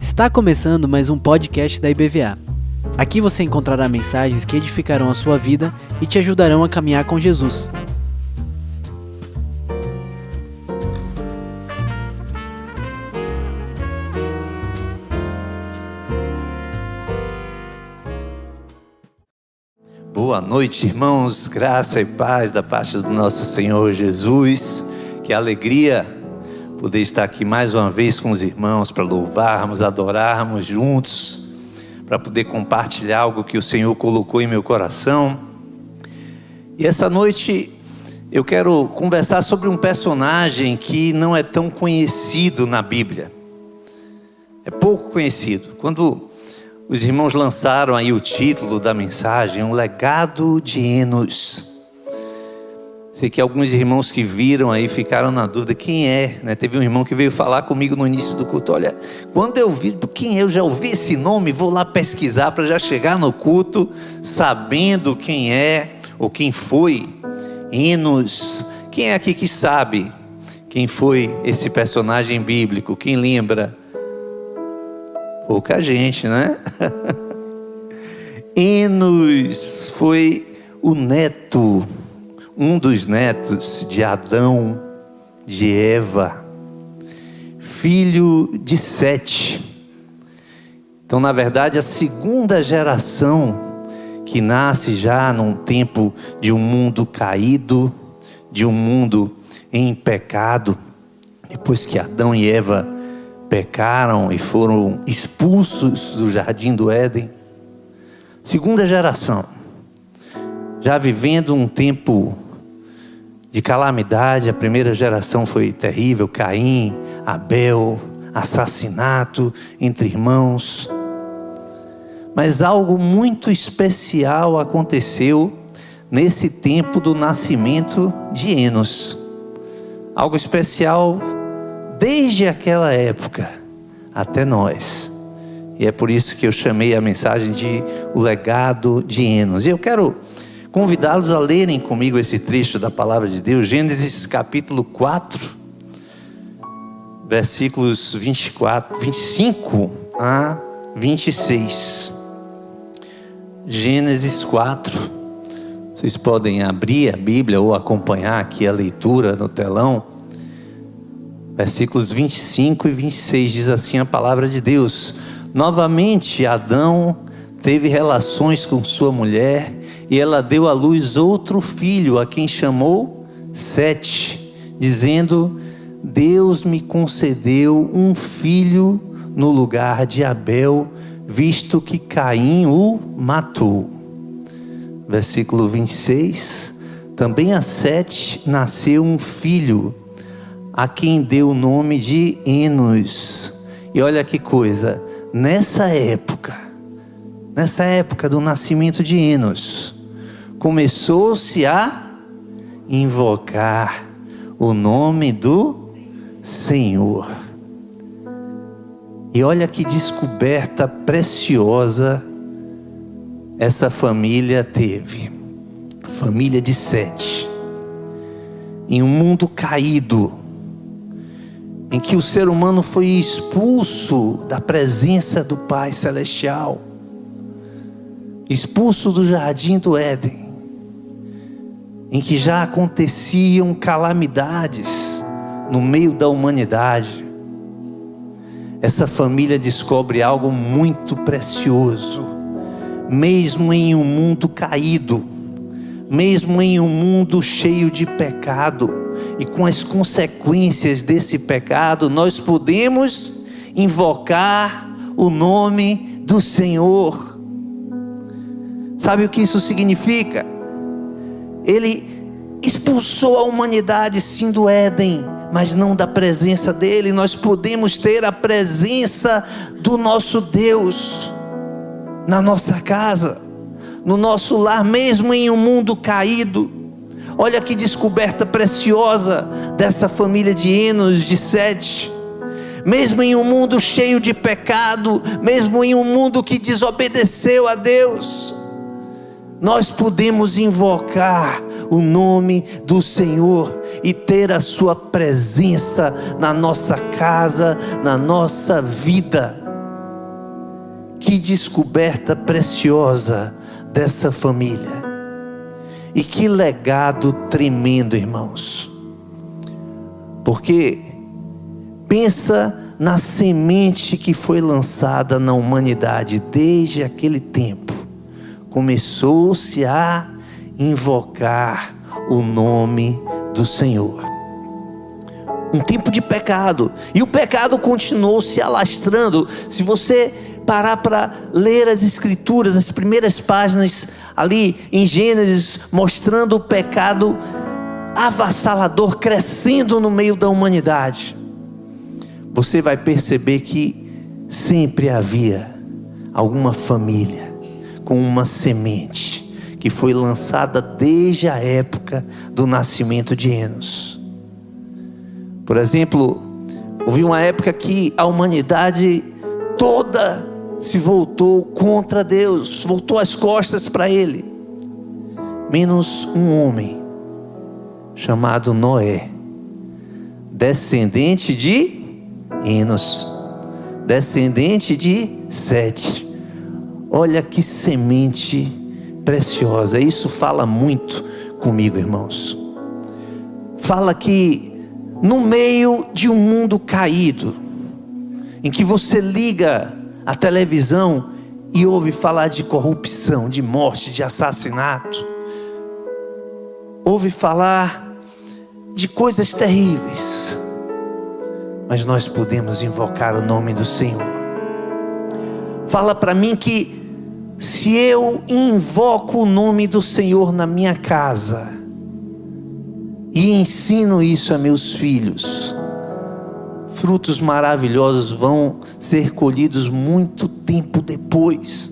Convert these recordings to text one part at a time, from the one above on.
Está começando mais um podcast da IBVA. Aqui você encontrará mensagens que edificarão a sua vida e te ajudarão a caminhar com Jesus. Boa noite, irmãos. Graça e paz da parte do nosso Senhor Jesus. Que alegria poder estar aqui mais uma vez com os irmãos para louvarmos, adorarmos juntos, para poder compartilhar algo que o Senhor colocou em meu coração. E essa noite eu quero conversar sobre um personagem que não é tão conhecido na Bíblia. É pouco conhecido. Quando os irmãos lançaram aí o título da mensagem, Um Legado de Enos. Sei que alguns irmãos que viram aí ficaram na dúvida quem é, né? Teve um irmão que veio falar comigo no início do culto, olha, quando eu vi quem é, eu já ouvi esse nome, vou lá pesquisar para já chegar no culto sabendo quem é ou quem foi. Enos. Quem é aqui que sabe quem foi esse personagem bíblico? Quem lembra? Pouca gente, né? Enos foi o neto, um dos netos de Adão, de Eva, filho de Sete. Então, na verdade, a segunda geração que nasce já num tempo de um mundo caído, de um mundo em pecado, depois que Adão e Eva pecaram e foram expulsos do jardim do Éden. Segunda geração, já vivendo um tempo de calamidade, a primeira geração foi terrível: Caim, Abel, assassinato entre irmãos. Mas algo muito especial aconteceu nesse tempo do nascimento de Enos. Algo especial desde aquela época até nós. E é por isso que eu chamei a mensagem de o legado de Enos. E eu quero convidá-los a lerem comigo esse trecho da palavra de Deus, Gênesis capítulo 4, versículos 24, 25 a 26. Gênesis 4. Vocês podem abrir a Bíblia ou acompanhar aqui a leitura no telão. Versículos 25 e 26 diz assim a palavra de Deus: Novamente Adão teve relações com sua mulher e ela deu à luz outro filho, a quem chamou Sete, dizendo: Deus me concedeu um filho no lugar de Abel, visto que Caim o matou. Versículo 26. Também a Sete nasceu um filho a quem deu o nome de Enos. E olha que coisa, nessa época, nessa época do nascimento de Enos, começou-se a invocar o nome do Senhor. E olha que descoberta preciosa essa família teve. Família de Sete. Em um mundo caído, em que o ser humano foi expulso da presença do Pai Celestial, expulso do jardim do Éden, em que já aconteciam calamidades no meio da humanidade, essa família descobre algo muito precioso, mesmo em um mundo caído, mesmo em um mundo cheio de pecado, e com as consequências desse pecado, nós podemos invocar o nome do Senhor. Sabe o que isso significa? Ele expulsou a humanidade sim do Éden, mas não da presença dele. Nós podemos ter a presença do nosso Deus na nossa casa, no nosso lar, mesmo em um mundo caído Olha que descoberta preciosa dessa família de Enos de Sete. Mesmo em um mundo cheio de pecado, mesmo em um mundo que desobedeceu a Deus, nós podemos invocar o nome do Senhor e ter a Sua presença na nossa casa, na nossa vida. Que descoberta preciosa dessa família. E que legado tremendo, irmãos. Porque pensa na semente que foi lançada na humanidade desde aquele tempo. Começou-se a invocar o nome do Senhor. Um tempo de pecado, e o pecado continuou se alastrando. Se você parar para ler as Escrituras, as primeiras páginas ali em Gênesis, mostrando o pecado avassalador crescendo no meio da humanidade, você vai perceber que sempre havia alguma família com uma semente que foi lançada desde a época do nascimento de Enos. Por exemplo, houve uma época que a humanidade toda se voltou contra Deus, voltou as costas para Ele, menos um homem chamado Noé, descendente de Enos, descendente de Sete. Olha que semente preciosa. Isso fala muito comigo, irmãos. Fala que no meio de um mundo caído, em que você liga a televisão e ouve falar de corrupção, de morte, de assassinato, ouve falar de coisas terríveis, mas nós podemos invocar o nome do Senhor. Fala para mim que se eu invoco o nome do Senhor na minha casa e ensino isso a meus filhos, frutos maravilhosos vão ser colhidos muito tempo depois.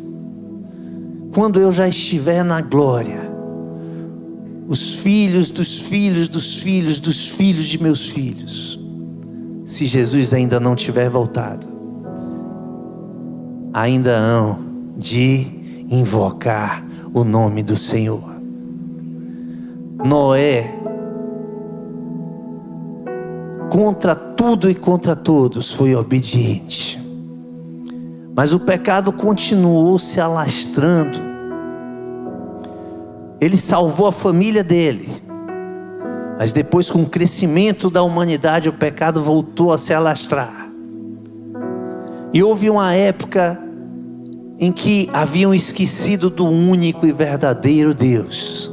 Quando eu já estiver na glória, os filhos dos filhos dos filhos dos filhos de meus filhos, se Jesus ainda não tiver voltado, ainda hão de invocar o nome do Senhor. Noé, contra tudo e contra todos, foi obediente. Mas o pecado continuou se alastrando. Ele salvou a família dele. Mas depois, com o crescimento da humanidade, o pecado voltou a se alastrar. E houve uma época em que haviam esquecido do único e verdadeiro Deus.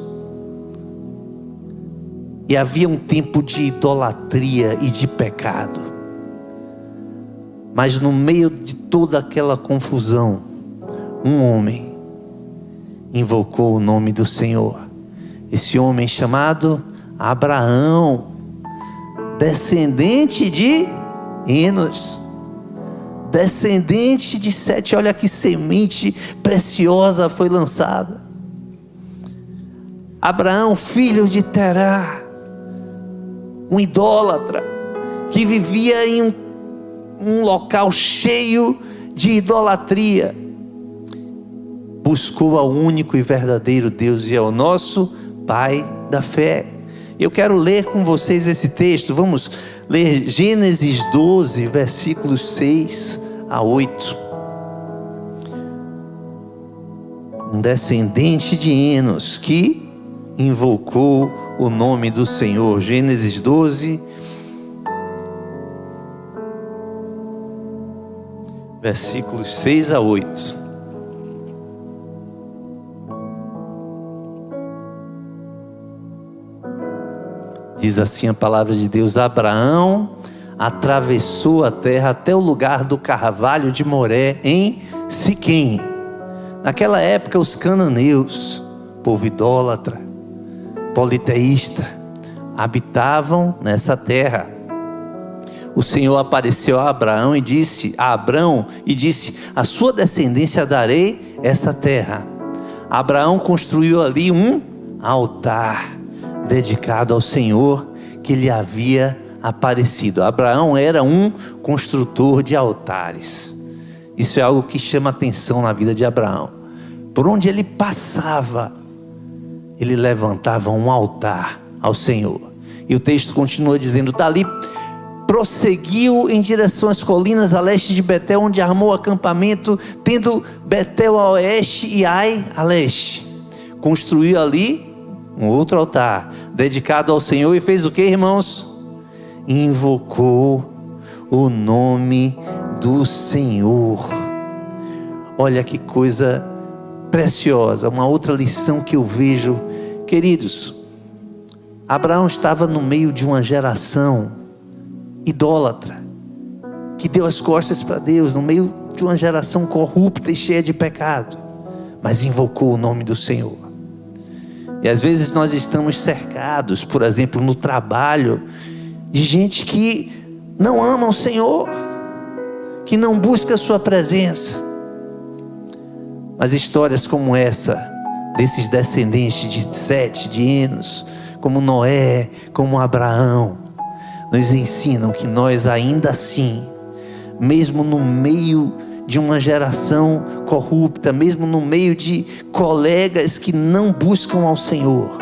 E havia um tempo de idolatria e de pecado. Mas no meio de toda aquela confusão, um homem invocou o nome do Senhor. Esse homem chamado Abraão, descendente de Enos descendente de Sete, olha que semente preciosa foi lançada. Abraão, filho de Terá, um idólatra, que vivia em um, um local cheio de idolatria, buscou ao único e verdadeiro Deus e ao nosso Pai da fé. Eu quero ler com vocês esse texto, vamos ler Gênesis 12, versículos 6 a 8. Um descendente de Enos que invocou o nome do Senhor. Gênesis 12, versículos 6 a 8. Diz assim a palavra de Deus: Abraão atravessou a terra até o lugar do carvalho de Moré, em Siquém. Naquela época, os cananeus, povo idólatra, politeísta, habitavam nessa terra. O Senhor apareceu a Abraão e disse: a Abraão e disse: A sua descendência darei essa terra. Abraão construiu ali um altar dedicado ao Senhor que lhe havia aparecido. Abraão era um construtor de altares. Isso é algo que chama atenção na vida de Abraão. Por onde ele passava, ele levantava um altar ao Senhor. E o texto continua dizendo: dali prosseguiu em direção às colinas a leste de Betel, onde armou acampamento, tendo Betel a oeste e Ai a leste. Construiu ali um outro altar dedicado ao Senhor e fez o que, irmãos? Invocou o nome do Senhor. Olha que coisa preciosa, uma outra lição que eu vejo, queridos. Abraão estava no meio de uma geração idólatra, que deu as costas para Deus, no meio de uma geração corrupta e cheia de pecado, mas invocou o nome do Senhor. E às vezes nós estamos cercados, por exemplo, no trabalho, de gente que não ama o Senhor, que não busca a Sua presença. Mas histórias como essa, desses descendentes de Sete, de Enos, como Noé, como Abraão, nos ensinam que nós ainda assim, mesmo no meio de uma geração corrupta, mesmo no meio de colegas que não buscam ao Senhor,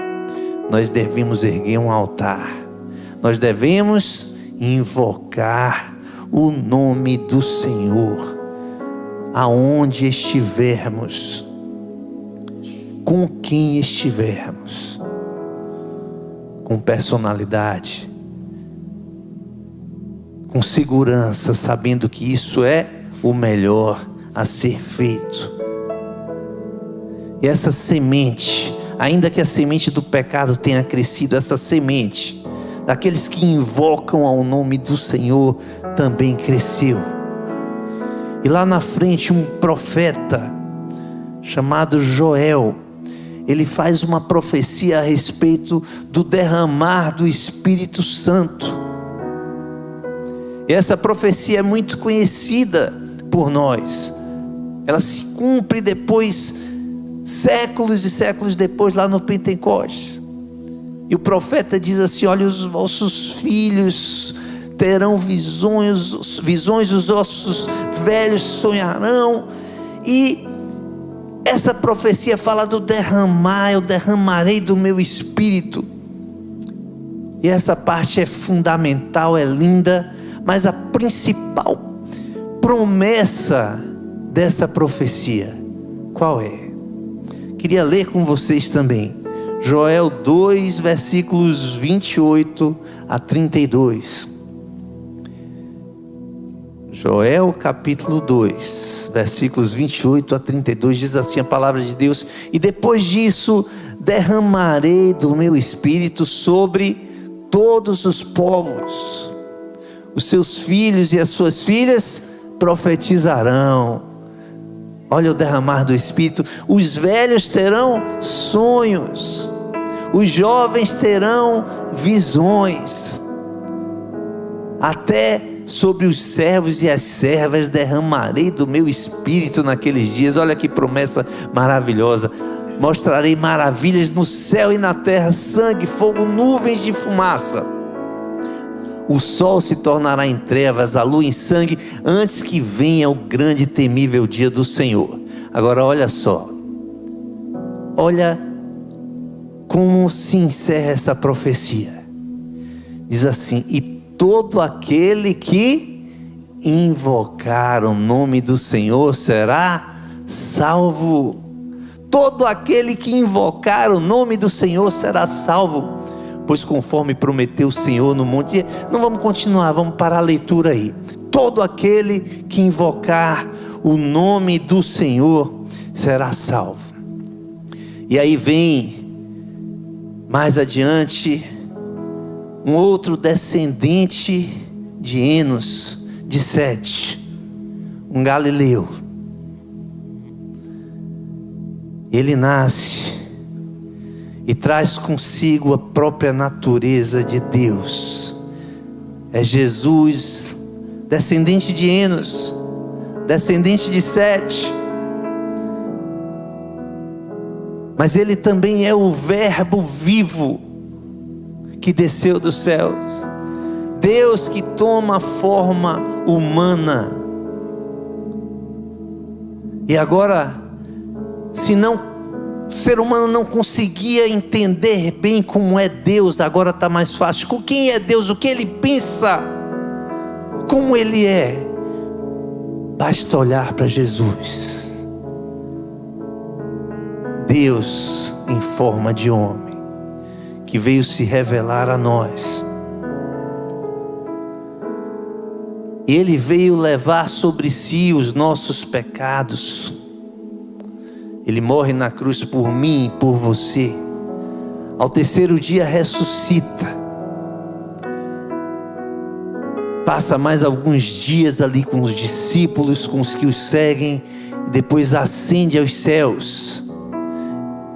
nós devemos erguer um altar, nós devemos invocar o nome do Senhor, aonde estivermos, com quem estivermos, com personalidade, com segurança, sabendo que isso é o melhor a ser feito. E essa semente, ainda que a semente do pecado tenha crescido, essa semente daqueles que invocam ao nome do Senhor também cresceu. E lá na frente, um profeta chamado Joel, ele faz uma profecia a respeito do derramar do Espírito Santo. E essa profecia é muito conhecida por nós. Ela se cumpre depois, séculos e séculos depois, lá no Pentecostes. E o profeta diz assim: Olha, os vossos filhos terão visões, visões, os ossos velhos sonharão. E essa profecia fala do derramar, eu derramarei do meu espírito. E essa parte é fundamental, é linda, mas a principal promessa dessa profecia, qual é? Queria ler com vocês também. Joel 2, versículos 28 a 32. Joel capítulo 2, versículos 28 a 32 diz assim a palavra de Deus: E depois disso derramarei do meu espírito sobre todos os povos os seus filhos e as suas filhas profetizarão. Olha o derramar do Espírito. Os velhos terão sonhos, os jovens terão visões, até sobre os servos e as servas derramarei do meu espírito naqueles dias. Olha que promessa maravilhosa. Mostrarei maravilhas no céu e na terra: sangue, fogo, nuvens de fumaça o sol se tornará em trevas, a lua em sangue, antes que venha o grande e temível dia do Senhor. Agora olha só, olha como se encerra essa profecia. Diz assim: E todo aquele que invocar o nome do Senhor será salvo. Todo aquele que invocar o nome do Senhor será salvo pois conforme prometeu o Senhor no monte. Não vamos continuar, vamos parar a leitura aí. Todo aquele que invocar o nome do Senhor será salvo. E aí vem mais adiante um outro descendente de Enos, de Sete, um galileu. Ele nasce e traz consigo a própria natureza de Deus. É Jesus, descendente de Enos, descendente de Sete. Mas ele também é o Verbo vivo que desceu dos céus. Deus que toma forma humana. E agora, se não O ser humano não conseguia entender bem como é Deus, agora está mais fácil. Com quem é Deus, o que ele pensa, como ele é. Basta olhar para Jesus. Deus em forma de homem, que veio se revelar a nós. Ele veio levar sobre si os nossos pecados. Ele morre na cruz por mim e por você. Ao terceiro dia ressuscita. Passa mais alguns dias ali com os discípulos, com os que os seguem, e depois ascende aos céus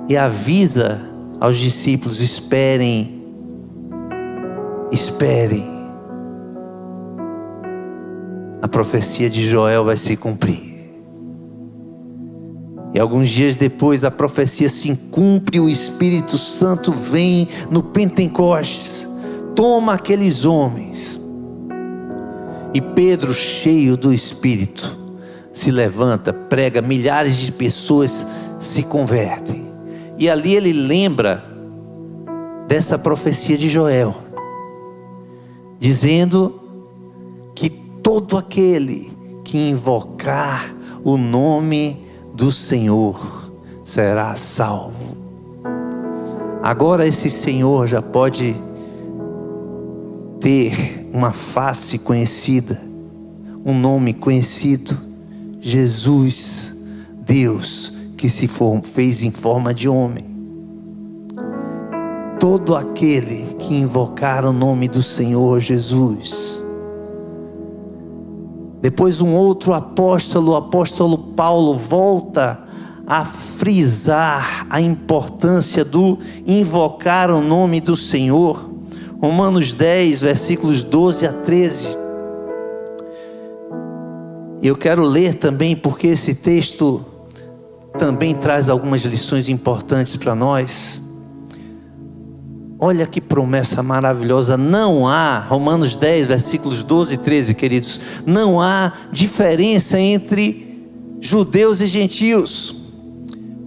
e avisa aos discípulos: esperem, esperem a profecia de Joel vai se cumprir. E alguns dias depois a profecia se cumpre, o Espírito Santo vem no Pentecostes, toma aqueles homens. E Pedro, cheio do Espírito, se levanta, prega, milhares de pessoas se convertem. E ali ele lembra dessa profecia de Joel, dizendo todo aquele que invocar o nome do Senhor será salvo. Agora esse Senhor já pode ter uma face conhecida, um nome conhecido: Jesus, Deus que se fez em forma de homem. Todo aquele que invocar o nome do Senhor Jesus depois, um outro apóstolo, o apóstolo Paulo, volta a frisar a importância do invocar o nome do Senhor. Romanos 10, versículos 12 a 13. Eu quero ler também, porque esse texto também traz algumas lições importantes para nós. Olha que promessa maravilhosa. Não há, Romanos 10, versículos 12 e 13, queridos, não há diferença entre judeus e gentios,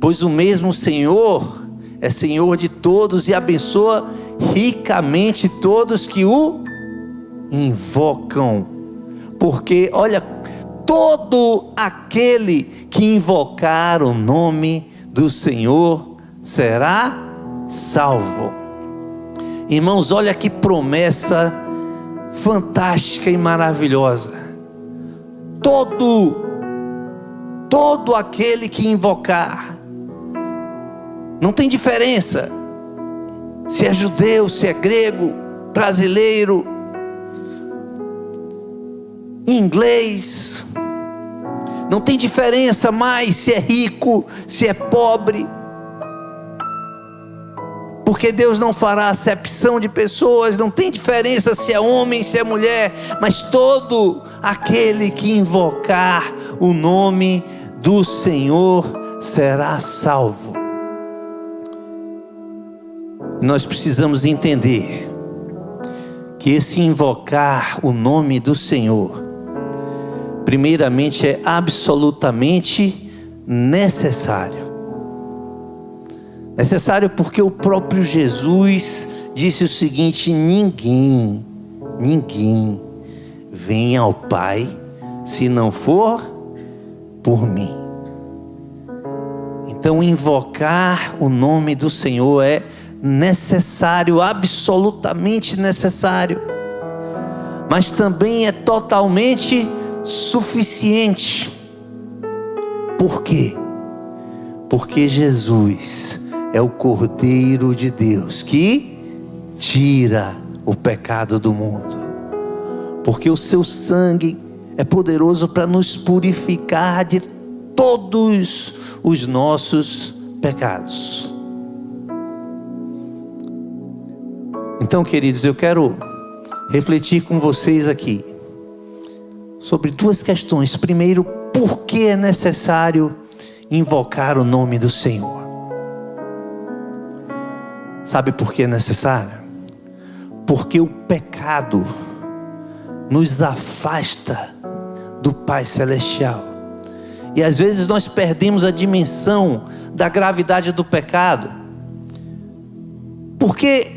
pois o mesmo Senhor é Senhor de todos e abençoa ricamente todos que o invocam. Porque, olha, todo aquele que invocar o nome do Senhor será salvo. Irmãos, olha que promessa fantástica e maravilhosa. Todo, todo aquele que invocar, não tem diferença se é judeu, se é grego, brasileiro, inglês, não tem diferença mais se é rico, se é pobre porque Deus não fará acepção de pessoas, não tem diferença se é homem, se é mulher, mas todo aquele que invocar o nome do Senhor será salvo. Nós precisamos entender que esse invocar o nome do Senhor, primeiramente é absolutamente necessário. Necessário porque o próprio Jesus disse o seguinte: ninguém, ninguém vem ao Pai se não for por mim. Então, invocar o nome do Senhor é necessário, absolutamente necessário, mas também é totalmente suficiente. Por quê? Porque Jesus é o Cordeiro de Deus que tira o pecado do mundo, porque o seu sangue é poderoso para nos purificar de todos os nossos pecados. Então, queridos, eu quero refletir com vocês aqui sobre duas questões. Primeiro, por que é necessário invocar o nome do Senhor? Sabe por que é necessário? Porque o pecado nos afasta do Pai Celestial E às vezes nós perdemos a dimensão da gravidade do pecado. Porque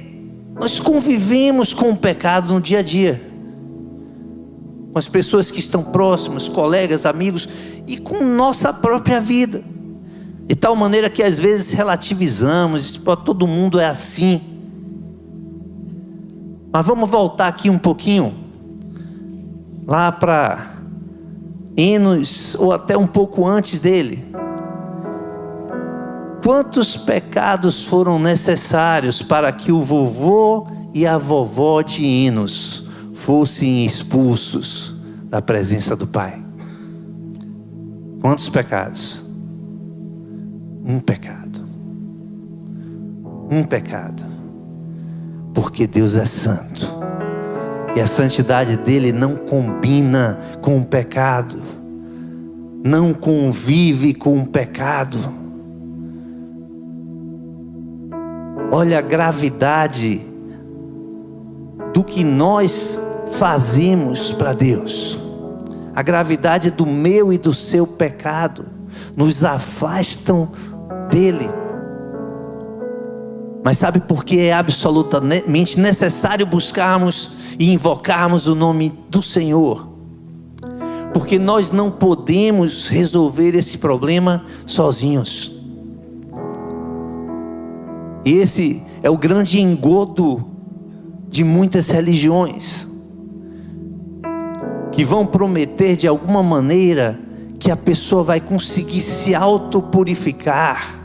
nós convivemos com o pecado no dia a dia. Com as pessoas que estão próximas, colegas, amigos e com nossa própria vida. De tal maneira que às vezes relativizamos, todo mundo é assim. Mas vamos voltar aqui um pouquinho, lá para Enos, ou até um pouco antes dele. Quantos pecados foram necessários para que o vovô e a vovó de Enos fossem expulsos da presença do Pai? Quantos pecados? Um pecado. Um pecado. Porque Deus é santo. E a santidade dele não combina com o pecado. Não convive com o pecado. Olha a gravidade do que nós fazemos para Deus. A gravidade do meu e do seu pecado nos afastam dele. Mas sabe por que é absolutamente necessário buscarmos e invocarmos o nome do Senhor? Porque nós não podemos resolver esse problema sozinhos. Esse é o grande engodo de muitas religiões que vão prometer de alguma maneira que a pessoa vai conseguir se autopurificar,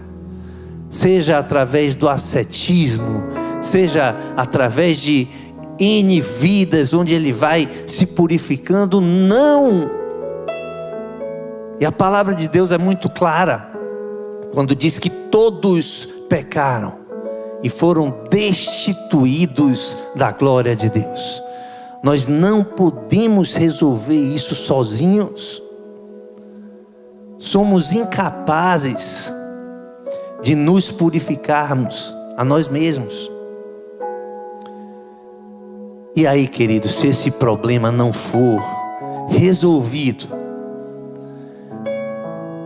seja através do ascetismo, seja através de N vidas onde ele vai se purificando, não. E a palavra de Deus é muito clara, quando diz que todos pecaram e foram destituídos da glória de Deus. Nós não podemos resolver isso sozinhos somos incapazes de nos purificarmos a nós mesmos. E aí, querido, se esse problema não for resolvido,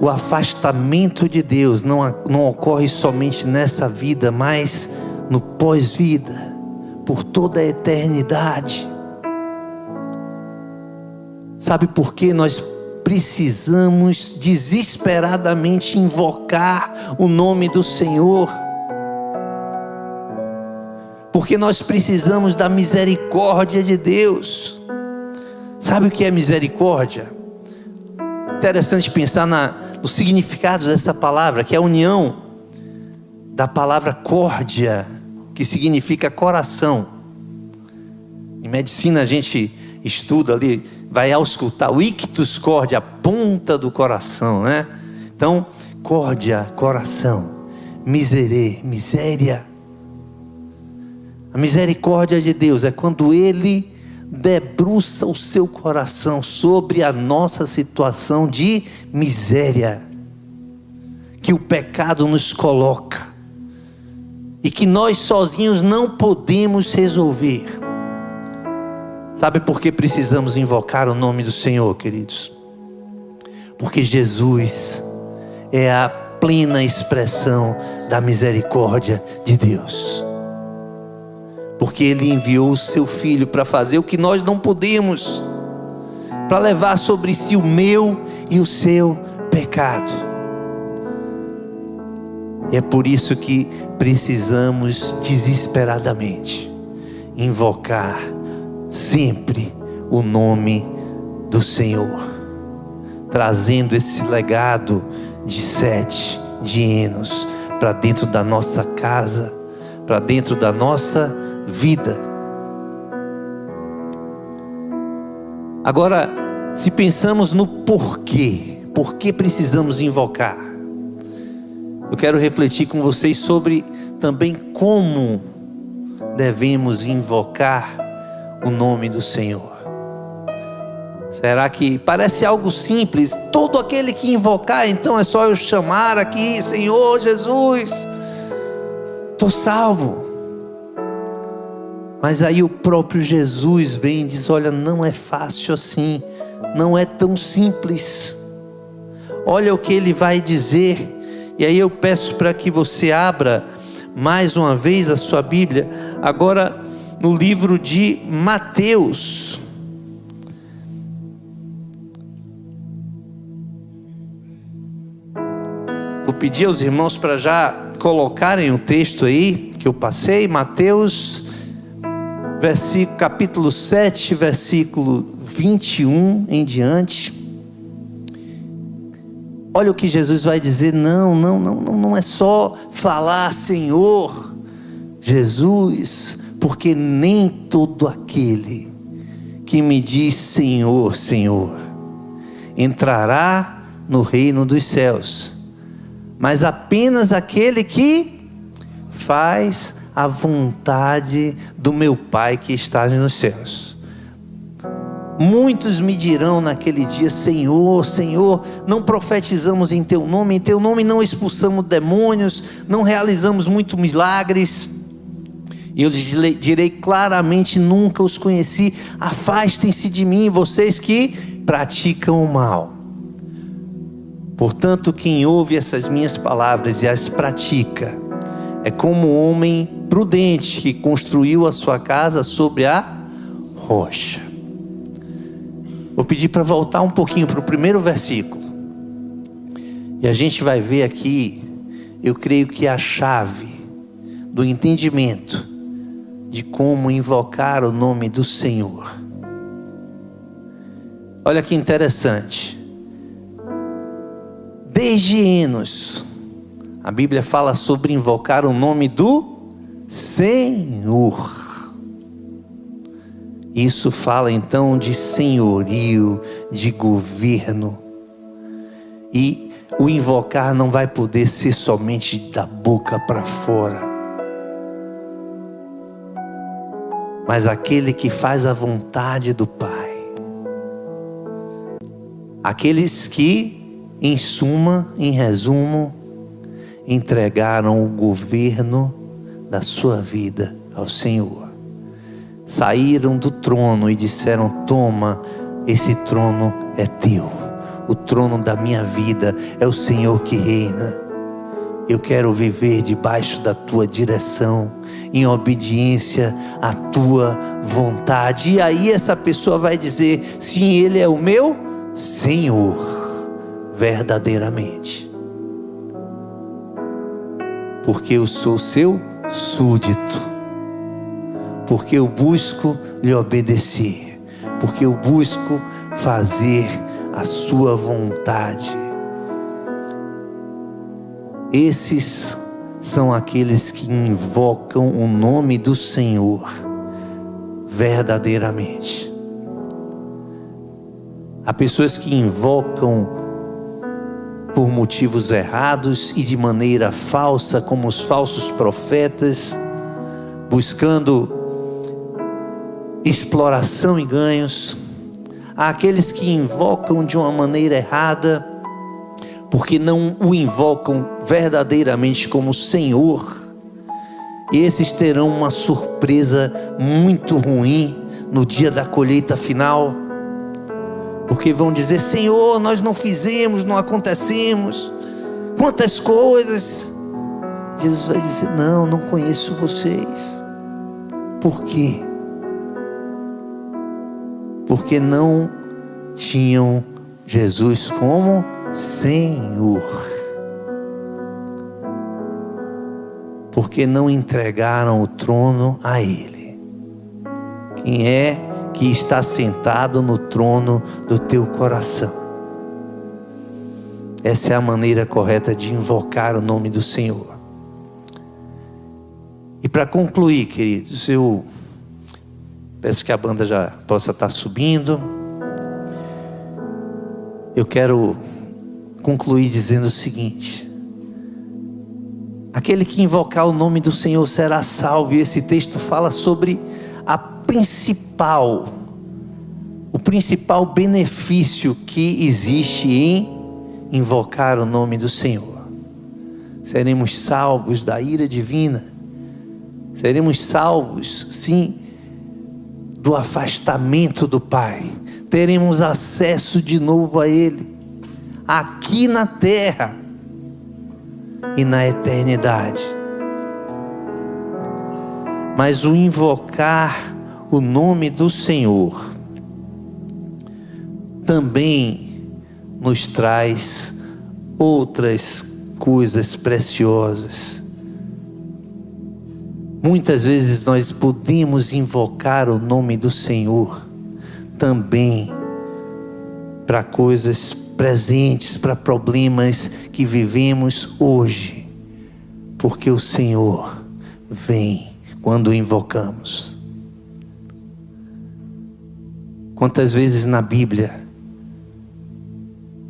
o afastamento de Deus não, não ocorre somente nessa vida, mas no pós-vida, por toda a eternidade. Sabe por que nós precisamos desesperadamente invocar o nome do Senhor. Porque nós precisamos da misericórdia de Deus. Sabe o que é misericórdia? Interessante pensar na, no significado dessa palavra, que é a união da palavra córdia, que significa coração. Em medicina a gente estuda ali vai auscultar. O ictus córdia, a ponta do coração, né? Então, córdia, coração. Miserê, miséria. A misericórdia de Deus é quando Ele debruça o seu coração sobre a nossa situação de miséria que o pecado nos coloca e que nós sozinhos não podemos resolver. Sabe por que precisamos invocar o nome do Senhor, queridos? Porque Jesus é a plena expressão da misericórdia de Deus. Porque Ele enviou o Seu Filho para fazer o que nós não podemos, para levar sobre si o meu e o seu pecado. É por isso que precisamos desesperadamente invocar sempre o nome do Senhor, trazendo esse legado de sete, de para dentro da nossa casa, para dentro da nossa vida. Agora, se pensamos no porquê, por que precisamos invocar, eu quero refletir com vocês sobre também como devemos invocar o nome do Senhor? Será que parece algo simples? Todo aquele que invocar, então é só eu chamar aqui, Senhor Jesus, estou salvo. Mas aí o próprio Jesus vem e diz: Olha, não é fácil assim, não é tão simples. Olha o que ele vai dizer. E aí eu peço para que você abra mais uma vez a sua Bíblia, agora no livro de Mateus. Vou pedir aos irmãos para já colocarem o texto aí que eu passei, Mateus, versículo, capítulo 7, versículo 21 em diante. Olha o que Jesus vai dizer: não, não, não, não, não é só falar Senhor, Jesus, porque nem todo aquele que me diz Senhor, Senhor, entrará no reino dos céus, mas apenas aquele que faz a vontade do meu Pai que está nos céus. Muitos me dirão naquele dia: Senhor, Senhor, não profetizamos em Teu nome, em Teu nome não expulsamos demônios, não realizamos muitos milagres. E eu lhes direi claramente: nunca os conheci. Afastem-se de mim, vocês que praticam o mal. Portanto, quem ouve essas minhas palavras e as pratica, é como o homem prudente que construiu a sua casa sobre a rocha. Vou pedir para voltar um pouquinho para o primeiro versículo. E a gente vai ver aqui, eu creio que a chave do entendimento de como invocar o nome do Senhor. Olha que interessante. Desde Enos, a Bíblia fala sobre invocar o nome do Senhor. Isso fala então de senhorio, de governo. E o invocar não vai poder ser somente da boca para fora. Mas aquele que faz a vontade do Pai. Aqueles que, em suma, em resumo, entregaram o governo da sua vida ao Senhor saíram do trono e disseram: Toma, esse trono é teu, o trono da minha vida é o Senhor que reina. Eu quero viver debaixo da tua direção, em obediência à tua vontade. E aí essa pessoa vai dizer: sim, Ele é o meu Senhor, verdadeiramente. Porque eu sou seu súdito porque eu busco lhe obedecer, porque eu busco fazer a sua vontade. Esses são aqueles que invocam o nome do Senhor verdadeiramente. Há pessoas que invocam por motivos errados e de maneira falsa, como os falsos profetas, buscando exploração e ganhos, há aqueles que invocam de uma maneira errada, porque não o invocam verdadeiramente como Senhor, esses terão uma surpresa muito ruim no dia da colheita final, porque vão dizer: Senhor, nós não fizemos, não acontecemos, quantas coisas. Jesus vai dizer: Não, não conheço vocês. Por quê? porque não tinham Jesus como Senhor. Porque não entregaram o trono a Ele. Quem é que está sentado no trono do teu coração? Essa é a maneira correta de invocar o nome do Senhor. E para concluir, queridos, eu Peço que a banda já possa estar subindo. Eu quero concluir dizendo o seguinte: aquele que invocar o nome do Senhor será salvo, e esse texto fala sobre a principal, o principal benefício que existe em invocar o nome do Senhor. Seremos salvos da ira divina, seremos salvos, sim, do afastamento do Pai, teremos acesso de novo a Ele, aqui na terra e na eternidade. Mas o invocar o nome do Senhor também nos traz outras coisas preciosas. Muitas vezes nós podemos invocar o nome do Senhor também para coisas presentes, para problemas que vivemos hoje, porque o Senhor vem quando o invocamos. Quantas vezes na Bíblia,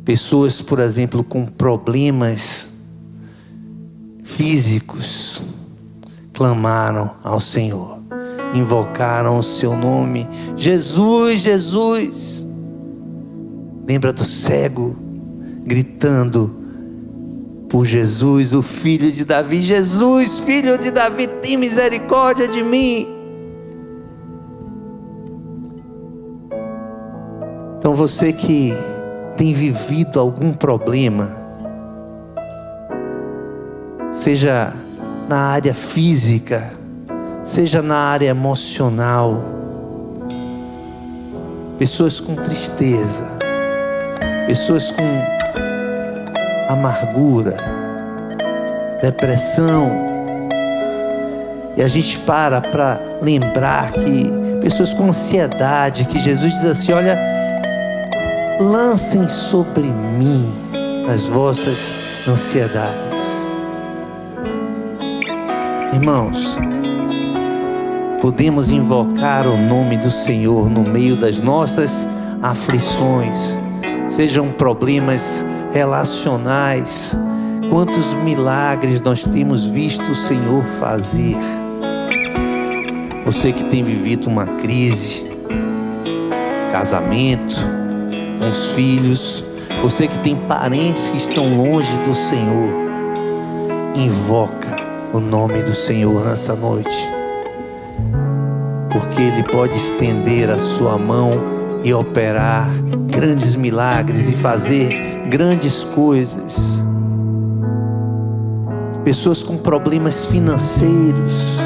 pessoas, por exemplo, com problemas físicos, clamaram ao Senhor, invocaram o seu nome, Jesus, Jesus. Lembra do cego gritando por Jesus, o filho de Davi: Jesus, filho de Davi, tem misericórdia de mim. Então você que tem vivido algum problema, seja na área física, seja na área emocional. Pessoas com tristeza, pessoas com amargura, depressão. E a gente para para lembrar que pessoas com ansiedade, que Jesus diz assim: olha, lancem sobre mim as vossas ansiedades. Irmãos, podemos invocar o nome do Senhor no meio das nossas aflições, sejam problemas relacionais. Quantos milagres nós temos visto o Senhor fazer. Você que tem vivido uma crise, casamento, com os filhos, você que tem parentes que estão longe do Senhor, invoca o nome do Senhor nessa noite, porque Ele pode estender a sua mão e operar grandes milagres e fazer grandes coisas. Pessoas com problemas financeiros,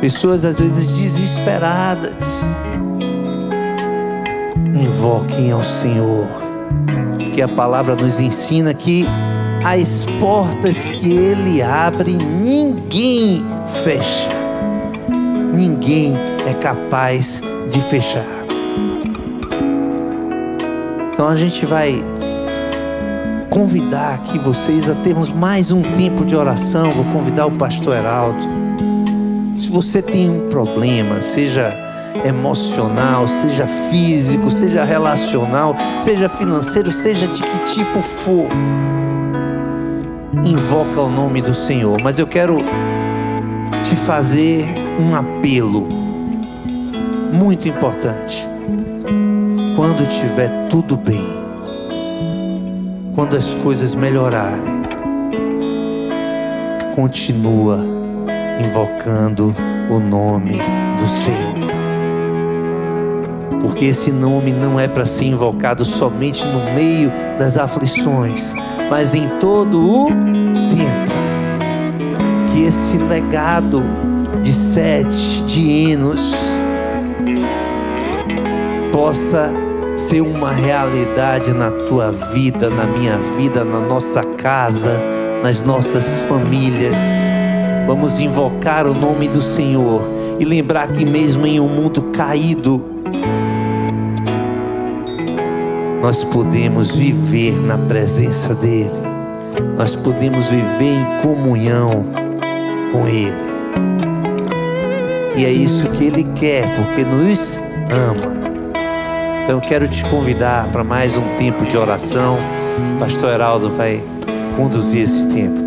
pessoas às vezes desesperadas, invoquem ao Senhor, que a palavra nos ensina que as portas que ele abre, ninguém fecha. Ninguém é capaz de fechar. Então a gente vai convidar aqui vocês a termos mais um tempo de oração. Vou convidar o pastor Heraldo. Se você tem um problema, seja emocional, seja físico, seja relacional, seja financeiro, seja de que tipo for, invoca o nome do Senhor, mas eu quero te fazer um apelo muito importante. Quando tiver tudo bem, quando as coisas melhorarem, continua invocando o nome do Senhor. Porque esse nome não é para ser invocado somente no meio das aflições, mas em todo o tempo. Que esse legado de sete, de hinos, possa ser uma realidade na tua vida, na minha vida, na nossa casa, nas nossas famílias. Vamos invocar o nome do Senhor e lembrar que, mesmo em um mundo caído, nós podemos viver na presença dEle, nós podemos viver em comunhão com Ele. E é isso que Ele quer, porque nos ama. Então quero te convidar para mais um tempo de oração. Pastor Heraldo vai conduzir esse tempo.